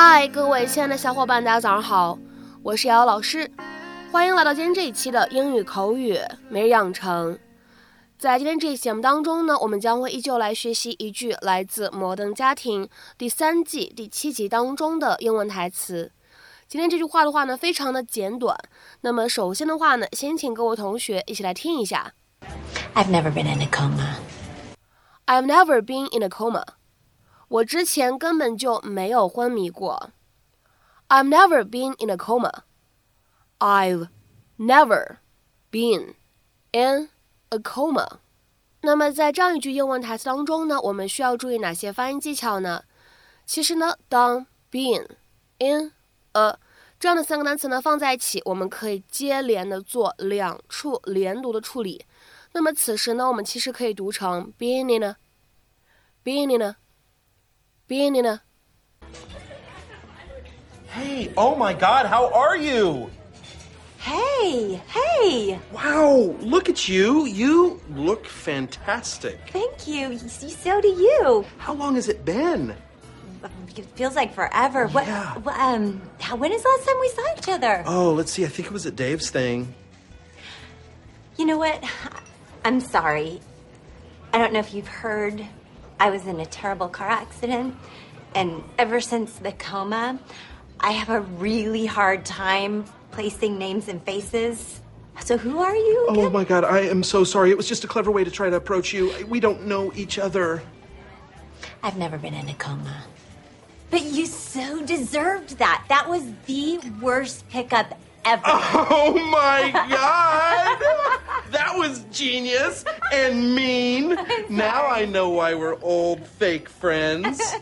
嗨，各位亲爱的小伙伴，大家早上好，我是瑶瑶老师，欢迎来到今天这一期的英语口语每日养成。在今天这一期节目当中呢，我们将会依旧来学习一句来自《摩登家庭》第三季第七集当中的英文台词。今天这句话的话呢，非常的简短。那么首先的话呢，先请各位同学一起来听一下。I've never been in a coma. I've never been in a coma. 我之前根本就没有昏迷过。I've never been in a coma. I've never been in a coma. 那么在这样一句英文台词当中呢，我们需要注意哪些发音技巧呢？其实呢，当 been in a 这样的三个单词呢放在一起，我们可以接连的做两处连读的处理。那么此时呢，我们其实可以读成 been in a，been in a。Being in a. Hey, oh my god, how are you? Hey, hey. Wow, look at you. You look fantastic. Thank you. So do you. How long has it been? It feels like forever. What, Yeah. what um when is the last time we saw each other? Oh, let's see. I think it was at Dave's thing. You know what? I'm sorry. I don't know if you've heard I was in a terrible car accident, and ever since the coma, I have a really hard time placing names and faces. So, who are you? Oh my god, I am so sorry. It was just a clever way to try to approach you. We don't know each other. I've never been in a coma. But you so deserved that. That was the worst pickup ever. Oh my god! that was genius and mean. Now I know why we're old fake friends.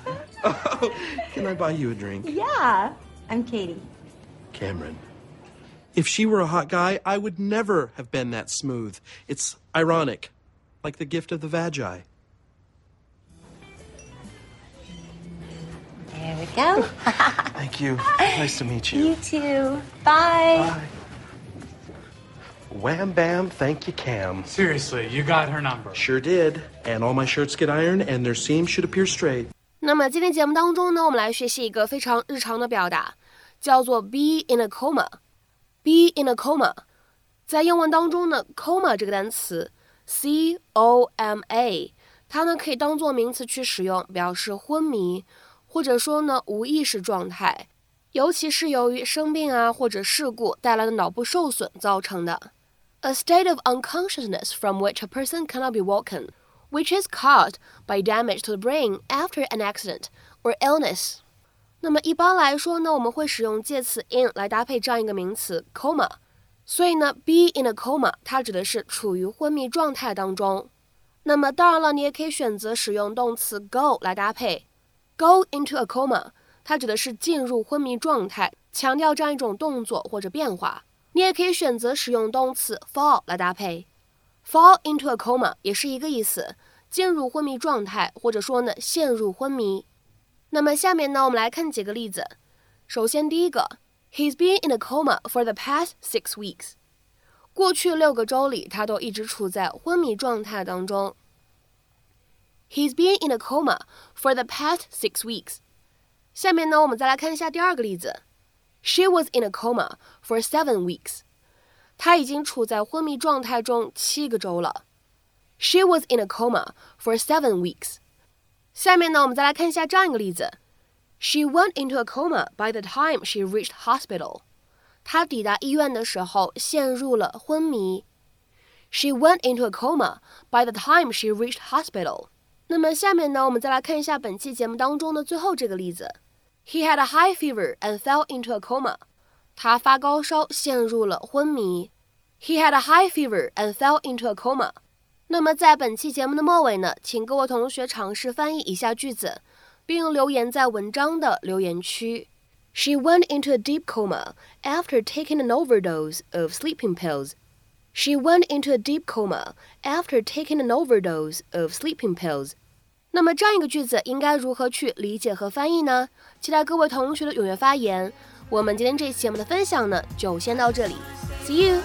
Oh, can I buy you a drink? yeah. I'm Katie. Cameron. If she were a hot guy, I would never have been that smooth. It's ironic. Like the gift of the Magi. There we go. Thank you. Nice to meet you. you too. Bye. Wham bam, thank you, Cam. Seriously, you got her number. Sure did. And all my shirts get ironed, and their seams should appear straight. 那么今天节目当中呢，我们来学习一个非常日常的表达，叫做 be in a coma。be in a coma，在英文当中呢，coma 这个单词，c o m a，它呢可以当做名词去使用，表示昏迷，或者说呢无意识状态，尤其是由于生病啊或者事故带来的脑部受损造成的。A state of unconsciousness from which a person cannot be woken which is caused by damage to the brain after an accident or illness。那么一般来说呢，我们会使用介词 in 来搭配这样一个名词 coma。所以呢，be in a coma 它指的是处于昏迷状态当中。那么当然了，你也可以选择使用动词 go 来搭配，go into a coma，它指的是进入昏迷状态，强调这样一种动作或者变化。 你也可以选择使用动词 fall 来搭配。Fall into a coma 也是一个意思，进入昏迷状态，或者说呢陷入昏迷。那么下面呢，我们来看几个例子。首先第一个，He's been in a coma for the past six weeks。过去六个周里，他都一直处在昏迷状态当中。He's been in a coma for the past six weeks。下面呢，我们再来看一下第二个例子。She was in a coma for seven weeks。她已经处在昏迷状态中七个周了。She was in a coma for seven weeks。下面呢，我们再来看一下这样一个例子：She went into a coma by the time she reached hospital。她抵达医院的时候陷入了昏迷。She went into a coma by the time she reached hospital。那么下面呢，我们再来看一下本期节目当中的最后这个例子 ：He had a high fever and fell into a coma。他发高烧，陷入了昏迷。He had a high fever and fell into a coma。那么在本期节目的末尾呢，请各位同学尝试翻译以下句子，并留言在文章的留言区。She went into a deep coma after taking an overdose of sleeping pills. She went into a deep coma after taking an overdose of sleeping pills. 那么这样一个句子应该如何去理解和翻译呢？期待各位同学的踊跃发言。我们今天这期节目的分享呢，就先到这里，See you。